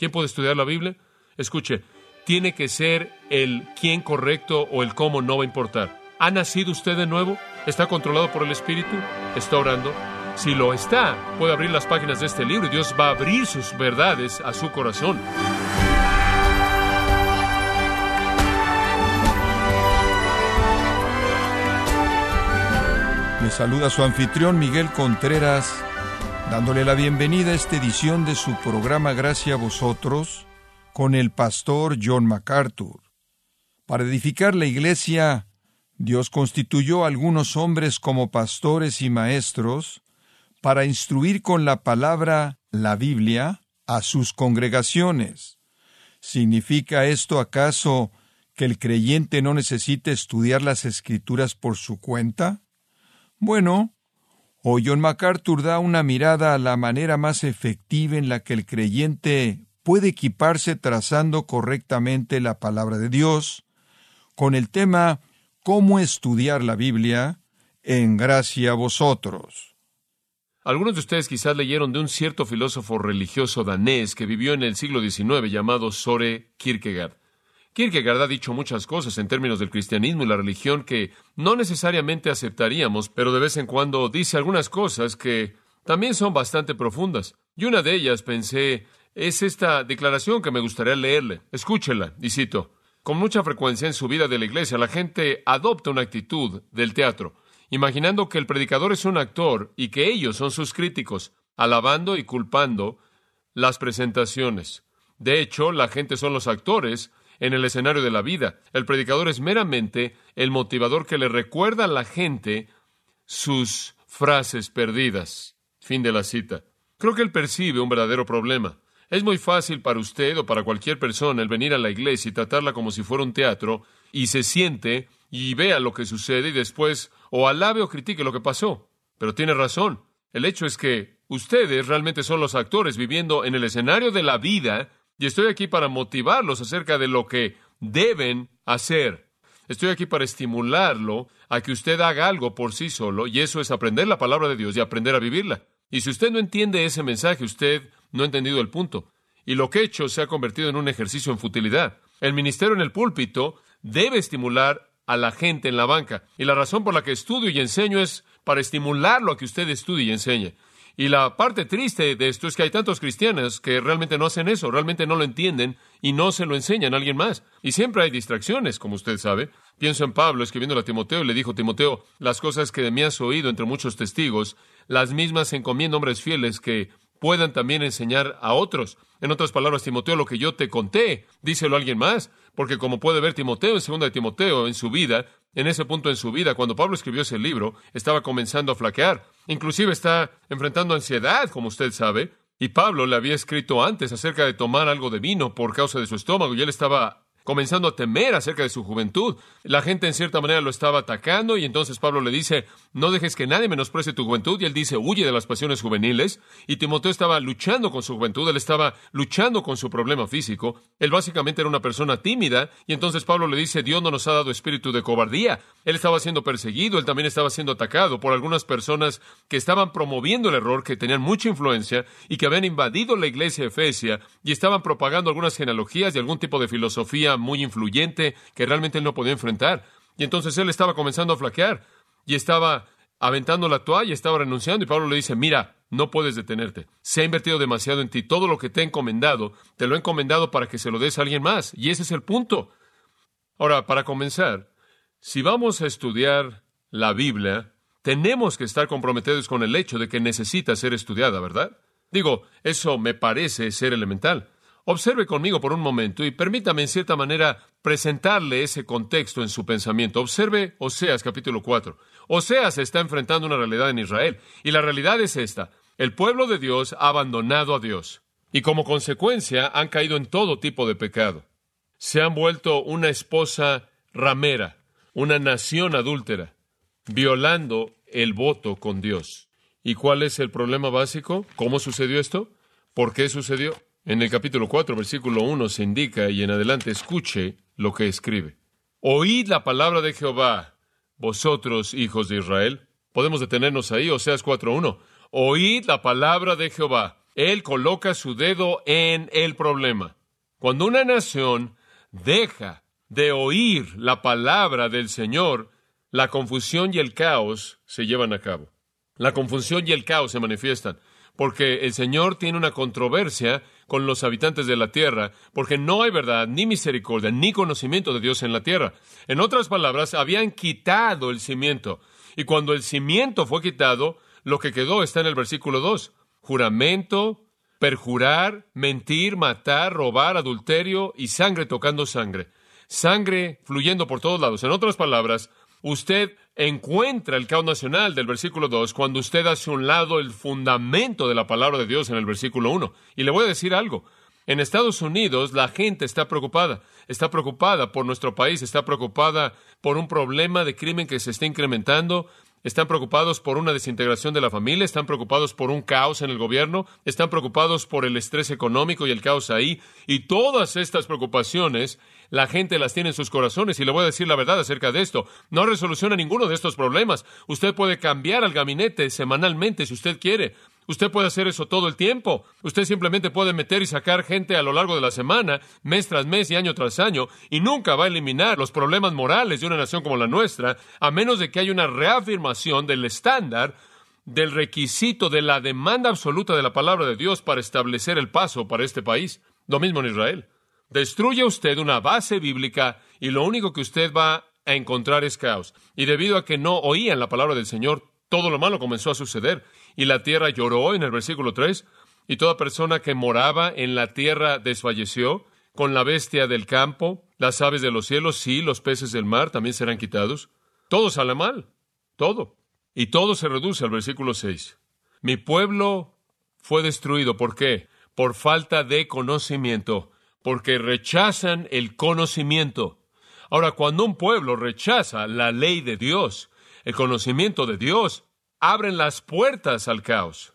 ¿Quién puede estudiar la Biblia? Escuche, tiene que ser el quién correcto o el cómo no va a importar. ¿Ha nacido usted de nuevo? ¿Está controlado por el Espíritu? ¿Está orando? Si lo está, puede abrir las páginas de este libro y Dios va a abrir sus verdades a su corazón. Le saluda su anfitrión Miguel Contreras, dándole la bienvenida a esta edición de su programa Gracias a vosotros con el pastor John MacArthur. Para edificar la iglesia, Dios constituyó a algunos hombres como pastores y maestros para instruir con la palabra, la Biblia, a sus congregaciones. ¿Significa esto acaso que el creyente no necesita estudiar las escrituras por su cuenta? Bueno, hoy John MacArthur da una mirada a la manera más efectiva en la que el creyente puede equiparse trazando correctamente la palabra de Dios, con el tema Cómo estudiar la Biblia en gracia a vosotros. Algunos de ustedes quizás leyeron de un cierto filósofo religioso danés que vivió en el siglo XIX llamado Sore Kierkegaard. Kierkegaard ha dicho muchas cosas en términos del cristianismo y la religión que no necesariamente aceptaríamos, pero de vez en cuando dice algunas cosas que también son bastante profundas. Y una de ellas pensé es esta declaración que me gustaría leerle. Escúchela, y cito. Con mucha frecuencia en su vida de la iglesia, la gente adopta una actitud del teatro, imaginando que el predicador es un actor y que ellos son sus críticos, alabando y culpando las presentaciones. De hecho, la gente son los actores en el escenario de la vida. El predicador es meramente el motivador que le recuerda a la gente sus frases perdidas. Fin de la cita. Creo que él percibe un verdadero problema. Es muy fácil para usted o para cualquier persona el venir a la iglesia y tratarla como si fuera un teatro y se siente y vea lo que sucede y después o alabe o critique lo que pasó. Pero tiene razón. El hecho es que ustedes realmente son los actores viviendo en el escenario de la vida y estoy aquí para motivarlos acerca de lo que deben hacer. Estoy aquí para estimularlo a que usted haga algo por sí solo y eso es aprender la palabra de Dios y aprender a vivirla. Y si usted no entiende ese mensaje, usted no ha entendido el punto. Y lo que he hecho se ha convertido en un ejercicio en futilidad. El ministerio en el púlpito debe estimular a la gente en la banca. Y la razón por la que estudio y enseño es para estimularlo a que usted estudie y enseñe. Y la parte triste de esto es que hay tantos cristianos que realmente no hacen eso, realmente no lo entienden y no se lo enseñan a alguien más. Y siempre hay distracciones, como usted sabe. Pienso en Pablo escribiendo a Timoteo y le dijo, Timoteo, las cosas que de mí has oído entre muchos testigos, las mismas encomiendo hombres fieles que puedan también enseñar a otros. En otras palabras, Timoteo, lo que yo te conté, díselo a alguien más, porque como puede ver Timoteo en segunda de Timoteo en su vida, en ese punto en su vida, cuando Pablo escribió ese libro, estaba comenzando a flaquear. Inclusive está enfrentando ansiedad, como usted sabe, y Pablo le había escrito antes acerca de tomar algo de vino por causa de su estómago, y él estaba comenzando a temer acerca de su juventud. La gente en cierta manera lo estaba atacando y entonces Pablo le dice, no dejes que nadie menosprecie tu juventud y él dice, huye de las pasiones juveniles. Y Timoteo estaba luchando con su juventud, él estaba luchando con su problema físico. Él básicamente era una persona tímida y entonces Pablo le dice, Dios no nos ha dado espíritu de cobardía. Él estaba siendo perseguido, él también estaba siendo atacado por algunas personas que estaban promoviendo el error, que tenían mucha influencia y que habían invadido la iglesia Efesia y estaban propagando algunas genealogías y algún tipo de filosofía muy influyente que realmente él no podía enfrentar. Y entonces él estaba comenzando a flaquear y estaba aventando la toalla, estaba renunciando y Pablo le dice, mira, no puedes detenerte. Se ha invertido demasiado en ti. Todo lo que te he encomendado, te lo he encomendado para que se lo des a alguien más. Y ese es el punto. Ahora, para comenzar, si vamos a estudiar la Biblia, tenemos que estar comprometidos con el hecho de que necesita ser estudiada, ¿verdad? Digo, eso me parece ser elemental. Observe conmigo por un momento y permítame en cierta manera presentarle ese contexto en su pensamiento. Observe Oseas capítulo 4. Oseas está enfrentando una realidad en Israel y la realidad es esta. El pueblo de Dios ha abandonado a Dios y como consecuencia han caído en todo tipo de pecado. Se han vuelto una esposa ramera, una nación adúltera, violando el voto con Dios. ¿Y cuál es el problema básico? ¿Cómo sucedió esto? ¿Por qué sucedió? En el capítulo 4, versículo 1 se indica y en adelante escuche lo que escribe. Oíd la palabra de Jehová, vosotros hijos de Israel. Podemos detenernos ahí, Oseas 4.1. Oíd la palabra de Jehová. Él coloca su dedo en el problema. Cuando una nación deja de oír la palabra del Señor, la confusión y el caos se llevan a cabo. La confusión y el caos se manifiestan, porque el Señor tiene una controversia con los habitantes de la tierra, porque no hay verdad, ni misericordia, ni conocimiento de Dios en la tierra. En otras palabras, habían quitado el cimiento, y cuando el cimiento fue quitado, lo que quedó está en el versículo 2. Juramento, perjurar, mentir, matar, robar, adulterio y sangre tocando sangre. Sangre fluyendo por todos lados. En otras palabras, usted encuentra el caos nacional del versículo 2 cuando usted hace un lado el fundamento de la palabra de Dios en el versículo 1. Y le voy a decir algo. En Estados Unidos la gente está preocupada, está preocupada por nuestro país, está preocupada por un problema de crimen que se está incrementando, están preocupados por una desintegración de la familia, están preocupados por un caos en el gobierno, están preocupados por el estrés económico y el caos ahí, y todas estas preocupaciones la gente las tiene en sus corazones y le voy a decir la verdad acerca de esto. No resoluciona ninguno de estos problemas. Usted puede cambiar al gabinete semanalmente si usted quiere. Usted puede hacer eso todo el tiempo. Usted simplemente puede meter y sacar gente a lo largo de la semana, mes tras mes y año tras año, y nunca va a eliminar los problemas morales de una nación como la nuestra, a menos de que haya una reafirmación del estándar, del requisito, de la demanda absoluta de la palabra de Dios para establecer el paso para este país. Lo mismo en Israel. Destruye usted una base bíblica y lo único que usted va a encontrar es caos. Y debido a que no oían la palabra del Señor, todo lo malo comenzó a suceder. Y la tierra lloró en el versículo 3, y toda persona que moraba en la tierra desfalleció, con la bestia del campo, las aves de los cielos, sí, los peces del mar también serán quitados. Todo sale mal, todo. Y todo se reduce al versículo 6. Mi pueblo fue destruido. ¿Por qué? Por falta de conocimiento porque rechazan el conocimiento. Ahora, cuando un pueblo rechaza la ley de Dios, el conocimiento de Dios, abren las puertas al caos.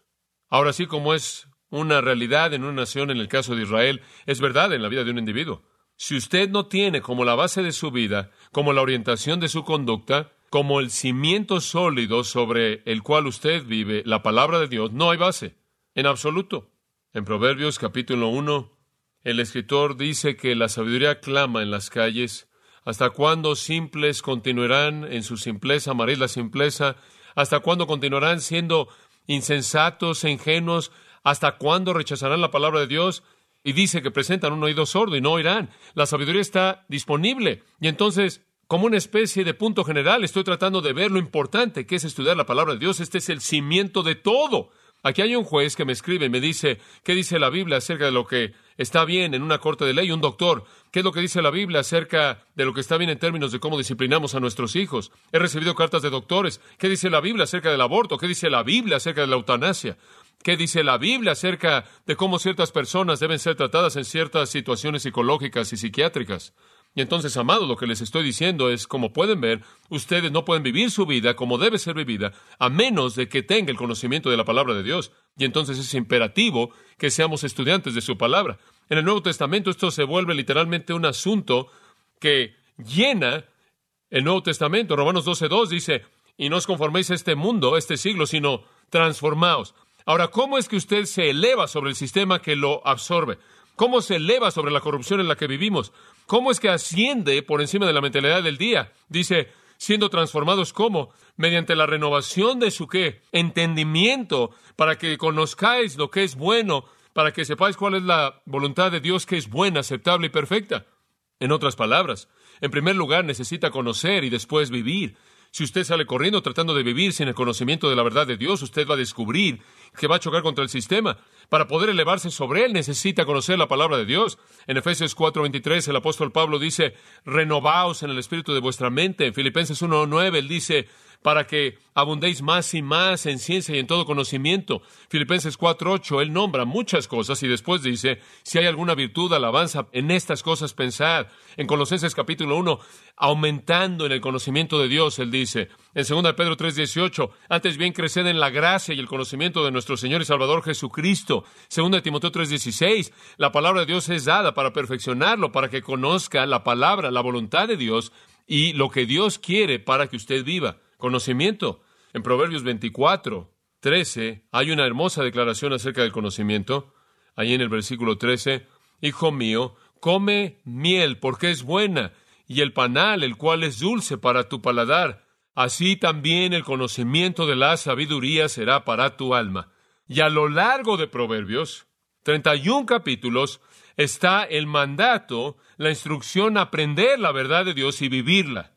Ahora sí, como es una realidad en una nación, en el caso de Israel, es verdad en la vida de un individuo. Si usted no tiene como la base de su vida, como la orientación de su conducta, como el cimiento sólido sobre el cual usted vive, la palabra de Dios, no hay base, en absoluto. En Proverbios capítulo 1, el escritor dice que la sabiduría clama en las calles. ¿Hasta cuándo simples continuarán en su simpleza? Amaréis la simpleza. ¿Hasta cuándo continuarán siendo insensatos e ingenuos? ¿Hasta cuándo rechazarán la palabra de Dios? Y dice que presentan un oído sordo y no oirán. La sabiduría está disponible. Y entonces, como una especie de punto general, estoy tratando de ver lo importante que es estudiar la palabra de Dios. Este es el cimiento de todo. Aquí hay un juez que me escribe y me dice, ¿qué dice la Biblia acerca de lo que está bien en una corte de ley? Un doctor, ¿qué es lo que dice la Biblia acerca de lo que está bien en términos de cómo disciplinamos a nuestros hijos? He recibido cartas de doctores. ¿Qué dice la Biblia acerca del aborto? ¿Qué dice la Biblia acerca de la eutanasia? ¿Qué dice la Biblia acerca de cómo ciertas personas deben ser tratadas en ciertas situaciones psicológicas y psiquiátricas? Y entonces, amados, lo que les estoy diciendo es, como pueden ver, ustedes no pueden vivir su vida como debe ser vivida, a menos de que tenga el conocimiento de la palabra de Dios. Y entonces es imperativo que seamos estudiantes de su palabra. En el Nuevo Testamento esto se vuelve literalmente un asunto que llena el Nuevo Testamento. Romanos 12.2 dice, y no os conforméis a este mundo, este siglo, sino transformaos. Ahora, ¿cómo es que usted se eleva sobre el sistema que lo absorbe? ¿Cómo se eleva sobre la corrupción en la que vivimos? ¿Cómo es que asciende por encima de la mentalidad del día? Dice, siendo transformados cómo? Mediante la renovación de su qué? Entendimiento, para que conozcáis lo que es bueno, para que sepáis cuál es la voluntad de Dios que es buena, aceptable y perfecta. En otras palabras, en primer lugar necesita conocer y después vivir. Si usted sale corriendo tratando de vivir sin el conocimiento de la verdad de Dios, usted va a descubrir que va a chocar contra el sistema. Para poder elevarse sobre él necesita conocer la palabra de Dios. En Efesios 4:23 el apóstol Pablo dice, renovaos en el espíritu de vuestra mente. En Filipenses 1:9 él dice, para que abundéis más y más en ciencia y en todo conocimiento. Filipenses 4:8, él nombra muchas cosas y después dice, si hay alguna virtud, alabanza, en estas cosas pensad. En Colosenses capítulo 1, aumentando en el conocimiento de Dios, él dice. En 2 Pedro 3:18, antes bien creced en la gracia y el conocimiento de nuestro Señor y Salvador Jesucristo. 2 Timoteo 3:16, la palabra de Dios es dada para perfeccionarlo, para que conozca la palabra, la voluntad de Dios y lo que Dios quiere para que usted viva conocimiento. En Proverbios 24, 13 hay una hermosa declaración acerca del conocimiento. Ahí en el versículo 13, Hijo mío, come miel porque es buena, y el panal, el cual es dulce para tu paladar. Así también el conocimiento de la sabiduría será para tu alma. Y a lo largo de Proverbios, 31 capítulos, está el mandato, la instrucción a aprender la verdad de Dios y vivirla.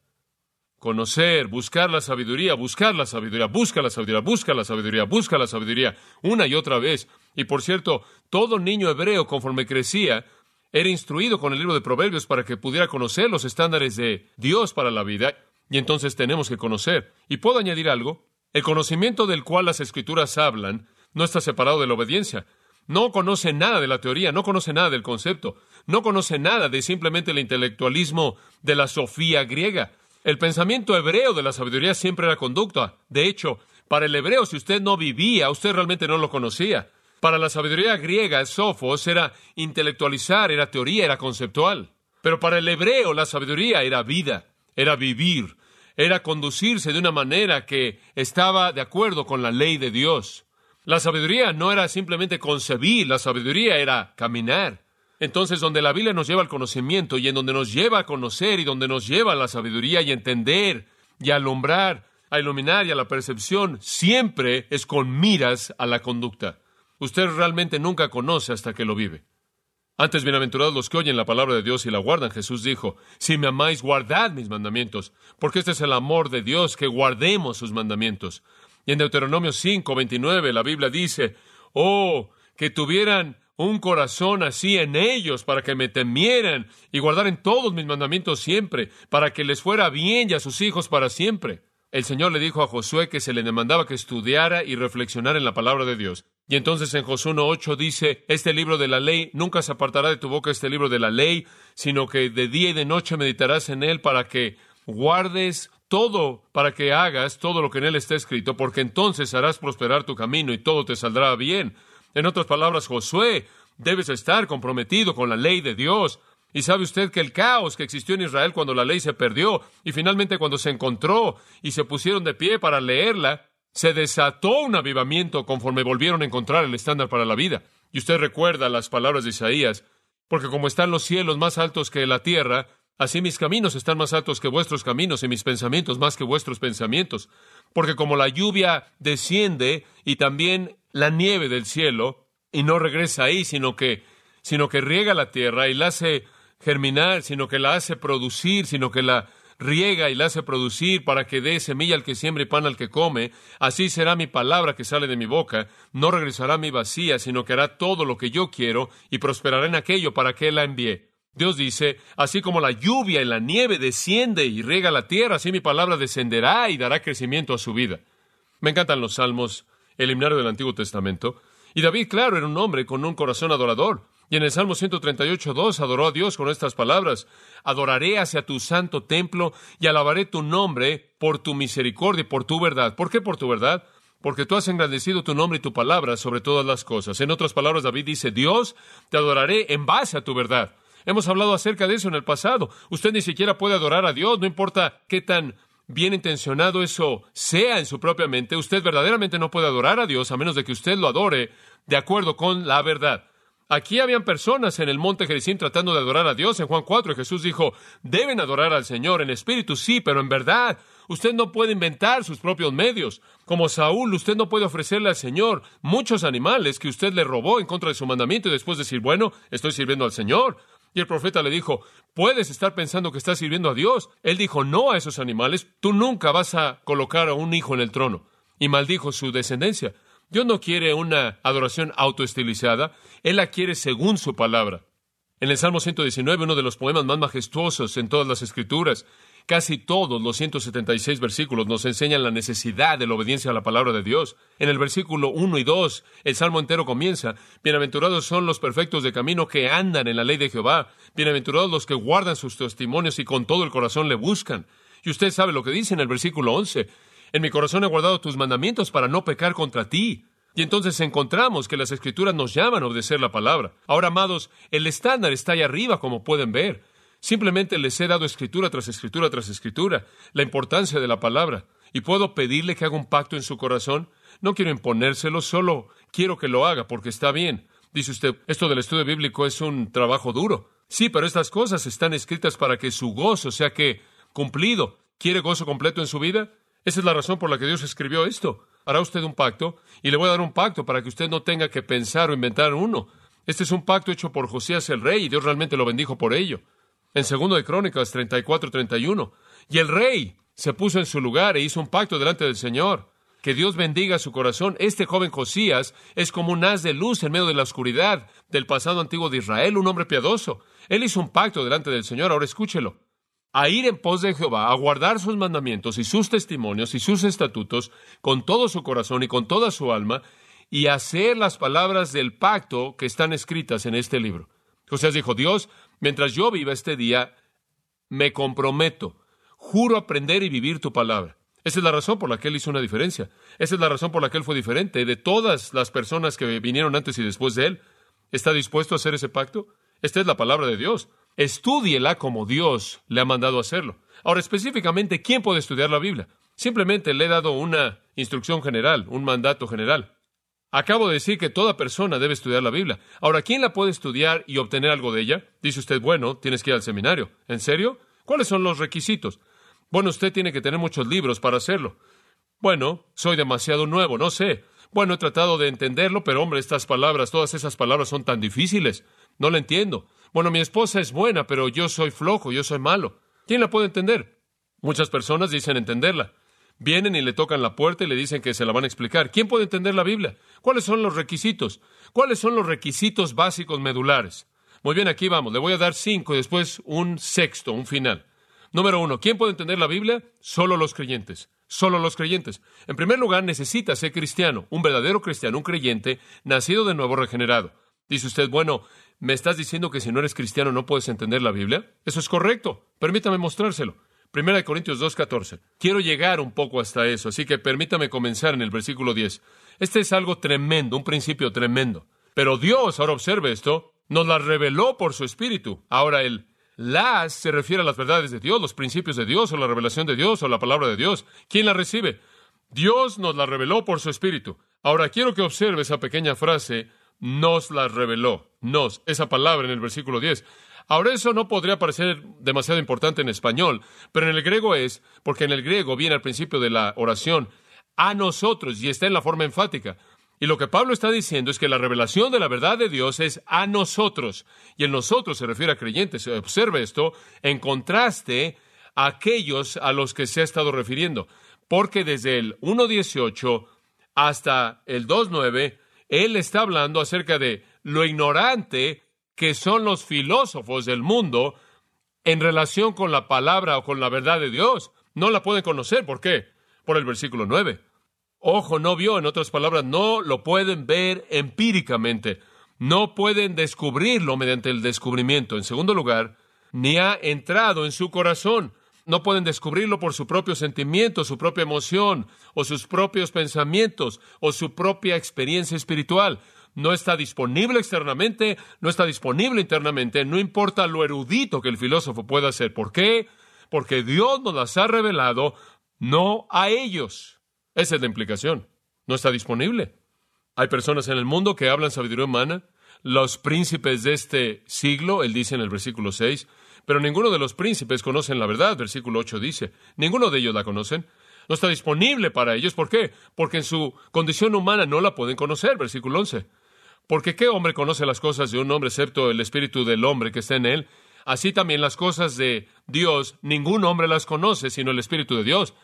Conocer, buscar la sabiduría, buscar la sabiduría, busca la sabiduría, busca la sabiduría, busca la sabiduría, una y otra vez. Y por cierto, todo niño hebreo, conforme crecía, era instruido con el libro de Proverbios para que pudiera conocer los estándares de Dios para la vida. Y entonces tenemos que conocer. Y puedo añadir algo. El conocimiento del cual las escrituras hablan no está separado de la obediencia. No conoce nada de la teoría, no conoce nada del concepto, no conoce nada de simplemente el intelectualismo de la sofía griega. El pensamiento hebreo de la sabiduría siempre era conducta. De hecho, para el hebreo, si usted no vivía, usted realmente no lo conocía. Para la sabiduría griega, el era intelectualizar, era teoría, era conceptual. Pero para el hebreo, la sabiduría era vida, era vivir, era conducirse de una manera que estaba de acuerdo con la ley de Dios. La sabiduría no era simplemente concebir, la sabiduría era caminar. Entonces, donde la Biblia nos lleva al conocimiento y en donde nos lleva a conocer y donde nos lleva a la sabiduría y entender y a alumbrar, a iluminar y a la percepción, siempre es con miras a la conducta. Usted realmente nunca conoce hasta que lo vive. Antes, bienaventurados los que oyen la palabra de Dios y la guardan, Jesús dijo, si me amáis, guardad mis mandamientos, porque este es el amor de Dios, que guardemos sus mandamientos. Y en Deuteronomio 5, 29, la Biblia dice, oh, que tuvieran un corazón así en ellos, para que me temieran y guardaran todos mis mandamientos siempre, para que les fuera bien y a sus hijos para siempre. El Señor le dijo a Josué que se le demandaba que estudiara y reflexionara en la palabra de Dios. Y entonces en Josué 1.8 dice, este libro de la ley nunca se apartará de tu boca este libro de la ley, sino que de día y de noche meditarás en él para que guardes todo, para que hagas todo lo que en él está escrito, porque entonces harás prosperar tu camino y todo te saldrá bien. En otras palabras, Josué, debes estar comprometido con la ley de Dios. Y sabe usted que el caos que existió en Israel cuando la ley se perdió y finalmente cuando se encontró y se pusieron de pie para leerla, se desató un avivamiento conforme volvieron a encontrar el estándar para la vida. Y usted recuerda las palabras de Isaías, porque como están los cielos más altos que la tierra, así mis caminos están más altos que vuestros caminos y mis pensamientos más que vuestros pensamientos. Porque como la lluvia desciende y también la nieve del cielo y no regresa ahí, sino que, sino que riega la tierra y la hace germinar, sino que la hace producir, sino que la riega y la hace producir para que dé semilla al que siembra y pan al que come, así será mi palabra que sale de mi boca, no regresará mi vacía, sino que hará todo lo que yo quiero y prosperará en aquello para que la envíe. Dios dice, así como la lluvia y la nieve desciende y riega la tierra, así mi palabra descenderá y dará crecimiento a su vida. Me encantan los salmos el himnario del Antiguo Testamento. Y David, claro, era un hombre con un corazón adorador. Y en el Salmo 138, 2 adoró a Dios con estas palabras: Adoraré hacia tu santo templo y alabaré tu nombre por tu misericordia y por tu verdad. ¿Por qué por tu verdad? Porque tú has engrandecido tu nombre y tu palabra sobre todas las cosas. En otras palabras, David dice: Dios, te adoraré en base a tu verdad. Hemos hablado acerca de eso en el pasado. Usted ni siquiera puede adorar a Dios, no importa qué tan bien intencionado eso sea en su propia mente, usted verdaderamente no puede adorar a Dios a menos de que usted lo adore de acuerdo con la verdad. Aquí habían personas en el monte Gerizim tratando de adorar a Dios. En Juan 4 Jesús dijo, deben adorar al Señor en espíritu, sí, pero en verdad. Usted no puede inventar sus propios medios. Como Saúl, usted no puede ofrecerle al Señor muchos animales que usted le robó en contra de su mandamiento y después decir, bueno, estoy sirviendo al Señor. Y el profeta le dijo, puedes estar pensando que estás sirviendo a Dios. Él dijo no a esos animales, tú nunca vas a colocar a un hijo en el trono. Y maldijo su descendencia. Dios no quiere una adoración autoestilizada, Él la quiere según su palabra. En el Salmo 119, uno de los poemas más majestuosos en todas las escrituras, Casi todos los 176 versículos nos enseñan la necesidad de la obediencia a la palabra de Dios. En el versículo 1 y 2, el salmo entero comienza, Bienaventurados son los perfectos de camino que andan en la ley de Jehová, bienaventurados los que guardan sus testimonios y con todo el corazón le buscan. Y usted sabe lo que dice en el versículo 11, En mi corazón he guardado tus mandamientos para no pecar contra ti. Y entonces encontramos que las escrituras nos llaman a obedecer la palabra. Ahora, amados, el estándar está ahí arriba, como pueden ver. Simplemente les he dado escritura tras escritura tras escritura, la importancia de la palabra. Y puedo pedirle que haga un pacto en su corazón. No quiero imponérselo, solo quiero que lo haga porque está bien. Dice usted, esto del estudio bíblico es un trabajo duro. Sí, pero estas cosas están escritas para que su gozo sea que cumplido. ¿Quiere gozo completo en su vida? Esa es la razón por la que Dios escribió esto. Hará usted un pacto y le voy a dar un pacto para que usted no tenga que pensar o inventar uno. Este es un pacto hecho por Josías el rey y Dios realmente lo bendijo por ello. En segundo de Crónicas 34-31. Y el rey se puso en su lugar e hizo un pacto delante del Señor. Que Dios bendiga su corazón. Este joven Josías es como un haz de luz en medio de la oscuridad del pasado antiguo de Israel, un hombre piadoso. Él hizo un pacto delante del Señor. Ahora escúchelo. A ir en pos de Jehová, a guardar sus mandamientos y sus testimonios y sus estatutos con todo su corazón y con toda su alma, y hacer las palabras del pacto que están escritas en este libro. Josías dijo, Dios, mientras yo viva este día, me comprometo, juro aprender y vivir tu palabra. Esa es la razón por la que él hizo una diferencia. Esa es la razón por la que él fue diferente de todas las personas que vinieron antes y después de él. ¿Está dispuesto a hacer ese pacto? Esta es la palabra de Dios. Estúdiela como Dios le ha mandado hacerlo. Ahora, específicamente, ¿quién puede estudiar la Biblia? Simplemente le he dado una instrucción general, un mandato general. Acabo de decir que toda persona debe estudiar la Biblia. Ahora, ¿quién la puede estudiar y obtener algo de ella? Dice usted, bueno, tienes que ir al seminario. ¿En serio? ¿Cuáles son los requisitos? Bueno, usted tiene que tener muchos libros para hacerlo. Bueno, soy demasiado nuevo, no sé. Bueno, he tratado de entenderlo, pero hombre, estas palabras, todas esas palabras son tan difíciles. No la entiendo. Bueno, mi esposa es buena, pero yo soy flojo, yo soy malo. ¿Quién la puede entender? Muchas personas dicen entenderla. Vienen y le tocan la puerta y le dicen que se la van a explicar. ¿Quién puede entender la Biblia? ¿Cuáles son los requisitos? ¿Cuáles son los requisitos básicos medulares? Muy bien, aquí vamos. Le voy a dar cinco y después un sexto, un final. Número uno, ¿quién puede entender la Biblia? Solo los creyentes. Solo los creyentes. En primer lugar, necesita ser cristiano, un verdadero cristiano, un creyente, nacido de nuevo, regenerado. Dice usted, bueno, ¿me estás diciendo que si no eres cristiano no puedes entender la Biblia? Eso es correcto. Permítame mostrárselo. Primera Corintios 2.14. Quiero llegar un poco hasta eso, así que permítame comenzar en el versículo 10. Este es algo tremendo, un principio tremendo. Pero Dios, ahora observe esto, nos la reveló por su Espíritu. Ahora el las se refiere a las verdades de Dios, los principios de Dios, o la revelación de Dios, o la palabra de Dios. ¿Quién la recibe? Dios nos la reveló por su Espíritu. Ahora quiero que observe esa pequeña frase, nos la reveló. Nos, esa palabra en el versículo 10. Ahora eso no podría parecer demasiado importante en español, pero en el griego es, porque en el griego viene al principio de la oración, a nosotros, y está en la forma enfática. Y lo que Pablo está diciendo es que la revelación de la verdad de Dios es a nosotros. Y el nosotros se refiere a creyentes. Observe esto en contraste a aquellos a los que se ha estado refiriendo. Porque desde el 1.18 hasta el 2.9, él está hablando acerca de lo ignorante que son los filósofos del mundo en relación con la palabra o con la verdad de Dios. No la pueden conocer. ¿Por qué? Por el versículo 9 ojo no vio, en otras palabras, no lo pueden ver empíricamente, no pueden descubrirlo mediante el descubrimiento. En segundo lugar, ni ha entrado en su corazón. No pueden descubrirlo por su propio sentimiento, su propia emoción, o sus propios pensamientos, o su propia experiencia espiritual. No está disponible externamente, no está disponible internamente, no importa lo erudito que el filósofo pueda ser. ¿Por qué? Porque Dios nos las ha revelado, no a ellos. Esa es la implicación. No está disponible. Hay personas en el mundo que hablan sabiduría humana. Los príncipes de este siglo, él dice en el versículo 6, pero ninguno de los príncipes conocen la verdad, versículo 8 dice. Ninguno de ellos la conocen. No está disponible para ellos. ¿Por qué? Porque en su condición humana no la pueden conocer, versículo 11. Porque ¿qué hombre conoce las cosas de un hombre excepto el espíritu del hombre que está en él? Así también las cosas de Dios, ningún hombre las conoce sino el espíritu de Dios.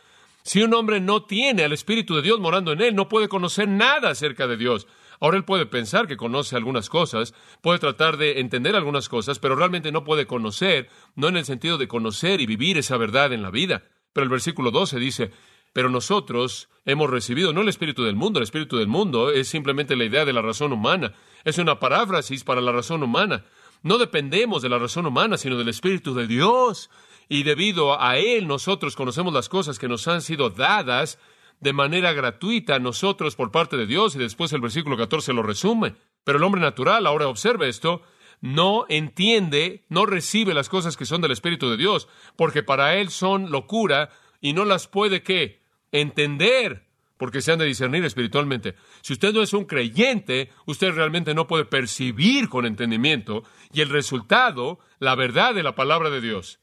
Si un hombre no tiene al Espíritu de Dios morando en él, no puede conocer nada acerca de Dios. Ahora él puede pensar que conoce algunas cosas, puede tratar de entender algunas cosas, pero realmente no puede conocer, no en el sentido de conocer y vivir esa verdad en la vida. Pero el versículo 12 dice, pero nosotros hemos recibido no el espíritu del mundo, el espíritu del mundo es simplemente la idea de la razón humana, es una paráfrasis para la razón humana. No dependemos de la razón humana, sino del espíritu de Dios y debido a Él nosotros conocemos las cosas que nos han sido dadas de manera gratuita a nosotros por parte de Dios, y después el versículo 14 lo resume. Pero el hombre natural, ahora observe esto, no entiende, no recibe las cosas que son del Espíritu de Dios, porque para él son locura y no las puede qué? Entender, porque se han de discernir espiritualmente. Si usted no es un creyente, usted realmente no puede percibir con entendimiento y el resultado, la verdad de la palabra de Dios.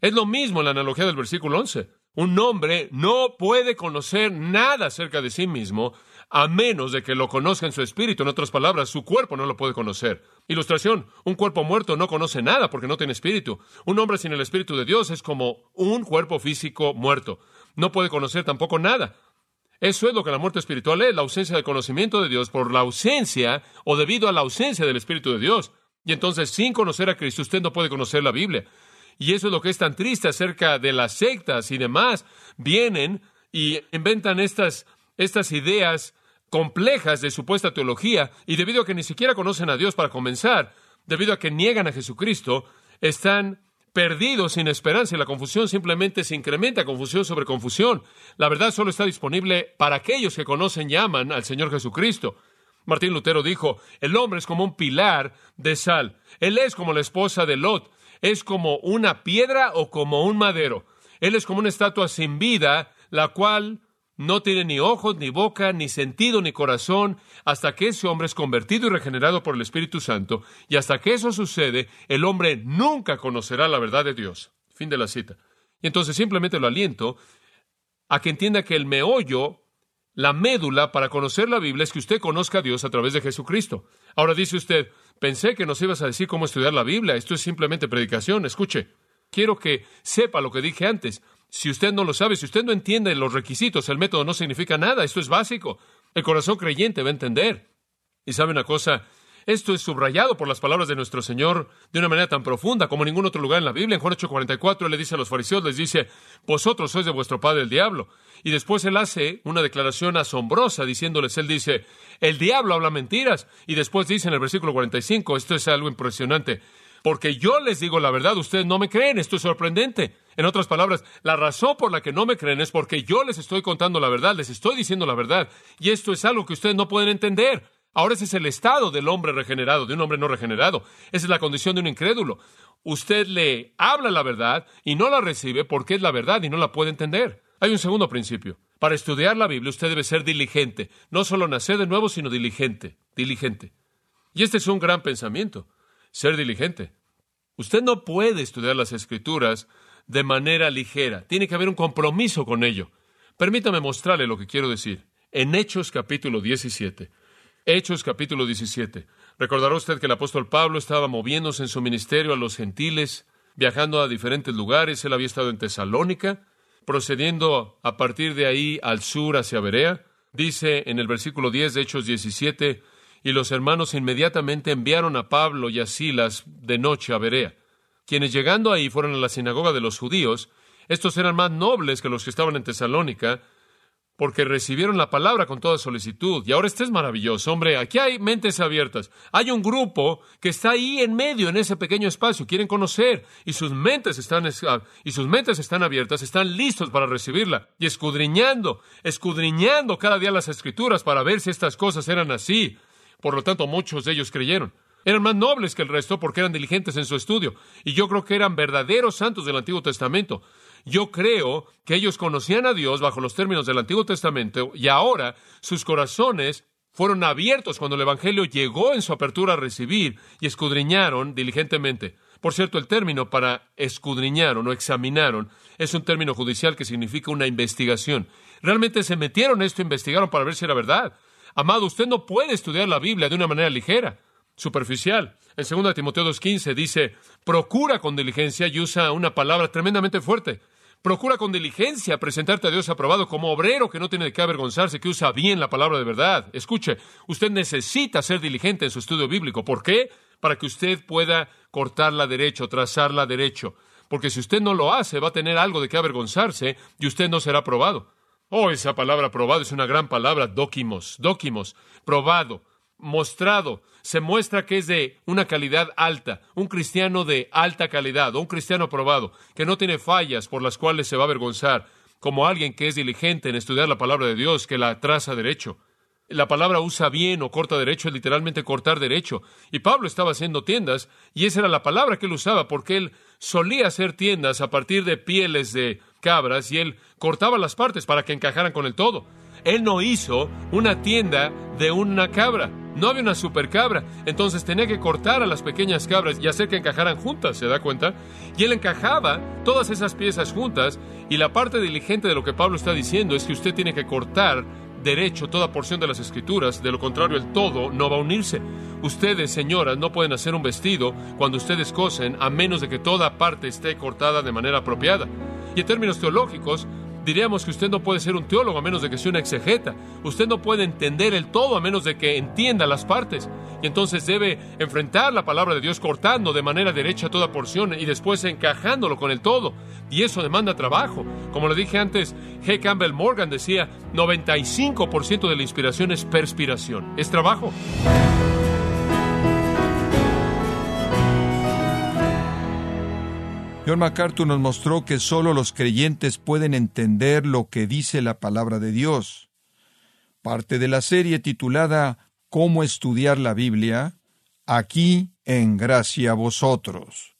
Es lo mismo en la analogía del versículo 11. Un hombre no puede conocer nada acerca de sí mismo a menos de que lo conozca en su espíritu. En otras palabras, su cuerpo no lo puede conocer. Ilustración, un cuerpo muerto no conoce nada porque no tiene espíritu. Un hombre sin el espíritu de Dios es como un cuerpo físico muerto. No puede conocer tampoco nada. Eso es lo que la muerte espiritual es, la ausencia de conocimiento de Dios por la ausencia o debido a la ausencia del Espíritu de Dios. Y entonces, sin conocer a Cristo, usted no puede conocer la Biblia. Y eso es lo que es tan triste acerca de las sectas y demás. Vienen y inventan estas, estas ideas complejas de supuesta teología y debido a que ni siquiera conocen a Dios para comenzar, debido a que niegan a Jesucristo, están perdidos sin esperanza y la confusión simplemente se incrementa confusión sobre confusión. La verdad solo está disponible para aquellos que conocen y aman al Señor Jesucristo. Martín Lutero dijo, el hombre es como un pilar de sal. Él es como la esposa de Lot. Es como una piedra o como un madero. Él es como una estatua sin vida, la cual no tiene ni ojos, ni boca, ni sentido, ni corazón, hasta que ese hombre es convertido y regenerado por el Espíritu Santo, y hasta que eso sucede, el hombre nunca conocerá la verdad de Dios. Fin de la cita. Y entonces simplemente lo aliento a que entienda que el meollo, la médula para conocer la Biblia es que usted conozca a Dios a través de Jesucristo. Ahora dice usted, pensé que nos ibas a decir cómo estudiar la Biblia, esto es simplemente predicación, escuche. Quiero que sepa lo que dije antes. Si usted no lo sabe, si usted no entiende los requisitos, el método no significa nada. Esto es básico. El corazón creyente va a entender. Y sabe una cosa, esto es subrayado por las palabras de nuestro Señor de una manera tan profunda como en ningún otro lugar en la Biblia. En Juan 8:44 le dice a los fariseos, les dice, vosotros sois de vuestro padre el diablo. Y después él hace una declaración asombrosa diciéndoles, él dice, el diablo habla mentiras. Y después dice en el versículo 45, esto es algo impresionante, porque yo les digo la verdad, ustedes no me creen, esto es sorprendente. En otras palabras, la razón por la que no me creen es porque yo les estoy contando la verdad, les estoy diciendo la verdad, y esto es algo que ustedes no pueden entender. Ahora ese es el estado del hombre regenerado, de un hombre no regenerado. Esa es la condición de un incrédulo. Usted le habla la verdad y no la recibe porque es la verdad y no la puede entender. Hay un segundo principio. Para estudiar la Biblia usted debe ser diligente. No solo nacer de nuevo, sino diligente. Diligente. Y este es un gran pensamiento. Ser diligente. Usted no puede estudiar las escrituras de manera ligera. Tiene que haber un compromiso con ello. Permítame mostrarle lo que quiero decir. En Hechos capítulo 17. Hechos capítulo 17. Recordará usted que el apóstol Pablo estaba moviéndose en su ministerio a los gentiles, viajando a diferentes lugares. Él había estado en Tesalónica, procediendo a partir de ahí al sur hacia Berea. Dice en el versículo 10 de Hechos 17, y los hermanos inmediatamente enviaron a Pablo y a Silas de noche a Berea quienes llegando ahí fueron a la sinagoga de los judíos, estos eran más nobles que los que estaban en Tesalónica, porque recibieron la palabra con toda solicitud. Y ahora este es maravilloso, hombre, aquí hay mentes abiertas. Hay un grupo que está ahí en medio, en ese pequeño espacio, quieren conocer, y sus mentes están, ah, y sus mentes están abiertas, están listos para recibirla, y escudriñando, escudriñando cada día las escrituras para ver si estas cosas eran así. Por lo tanto, muchos de ellos creyeron. Eran más nobles que el resto porque eran diligentes en su estudio. Y yo creo que eran verdaderos santos del Antiguo Testamento. Yo creo que ellos conocían a Dios bajo los términos del Antiguo Testamento y ahora sus corazones fueron abiertos cuando el Evangelio llegó en su apertura a recibir y escudriñaron diligentemente. Por cierto, el término para escudriñaron o examinaron es un término judicial que significa una investigación. Realmente se metieron esto, investigaron para ver si era verdad. Amado, usted no puede estudiar la Biblia de una manera ligera superficial. En 2 Timoteo 2.15 dice, procura con diligencia y usa una palabra tremendamente fuerte. Procura con diligencia presentarte a Dios aprobado como obrero que no tiene qué avergonzarse, que usa bien la palabra de verdad. Escuche, usted necesita ser diligente en su estudio bíblico. ¿Por qué? Para que usted pueda cortarla derecho, trazarla derecho. Porque si usted no lo hace, va a tener algo de qué avergonzarse y usted no será probado. Oh, esa palabra probado es una gran palabra, dóquimos, dóquimos, probado, mostrado, se muestra que es de una calidad alta, un cristiano de alta calidad, un cristiano aprobado, que no tiene fallas por las cuales se va a avergonzar, como alguien que es diligente en estudiar la palabra de Dios, que la traza derecho. La palabra usa bien o corta derecho es literalmente cortar derecho. Y Pablo estaba haciendo tiendas, y esa era la palabra que él usaba, porque él solía hacer tiendas a partir de pieles de cabras, y él cortaba las partes para que encajaran con el todo. Él no hizo una tienda de una cabra. No había una super cabra, entonces tenía que cortar a las pequeñas cabras y hacer que encajaran juntas, ¿se da cuenta? Y él encajaba todas esas piezas juntas y la parte diligente de lo que Pablo está diciendo es que usted tiene que cortar derecho toda porción de las escrituras, de lo contrario el todo no va a unirse. Ustedes, señoras, no pueden hacer un vestido cuando ustedes cosen a menos de que toda parte esté cortada de manera apropiada. Y en términos teológicos, diríamos que usted no puede ser un teólogo a menos de que sea una exegeta. Usted no puede entender el todo a menos de que entienda las partes. Y entonces debe enfrentar la palabra de Dios cortando de manera derecha toda porción y después encajándolo con el todo. Y eso demanda trabajo. Como le dije antes, G. Campbell Morgan decía, 95% de la inspiración es perspiración, es trabajo. John MacArthur nos mostró que solo los creyentes pueden entender lo que dice la palabra de Dios. Parte de la serie titulada Cómo estudiar la Biblia, aquí en gracia a vosotros.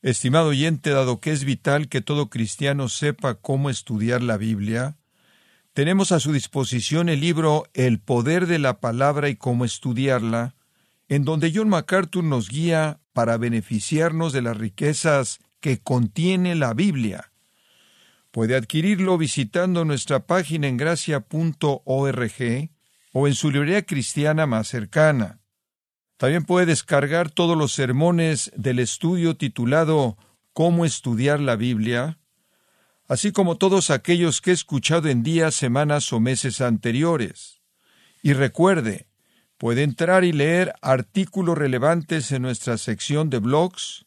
Estimado oyente, dado que es vital que todo cristiano sepa cómo estudiar la Biblia, tenemos a su disposición el libro El poder de la palabra y cómo estudiarla, en donde John MacArthur nos guía para beneficiarnos de las riquezas que contiene la Biblia. Puede adquirirlo visitando nuestra página en gracia.org o en su librería cristiana más cercana. También puede descargar todos los sermones del estudio titulado Cómo estudiar la Biblia, así como todos aquellos que he escuchado en días, semanas o meses anteriores. Y recuerde, puede entrar y leer artículos relevantes en nuestra sección de blogs,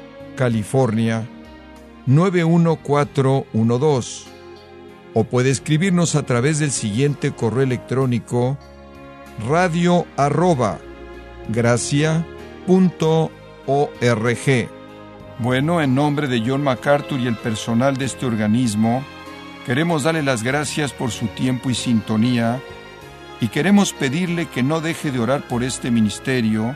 California 91412 o puede escribirnos a través del siguiente correo electrónico radio arroba Bueno, en nombre de John MacArthur y el personal de este organismo, queremos darle las gracias por su tiempo y sintonía y queremos pedirle que no deje de orar por este ministerio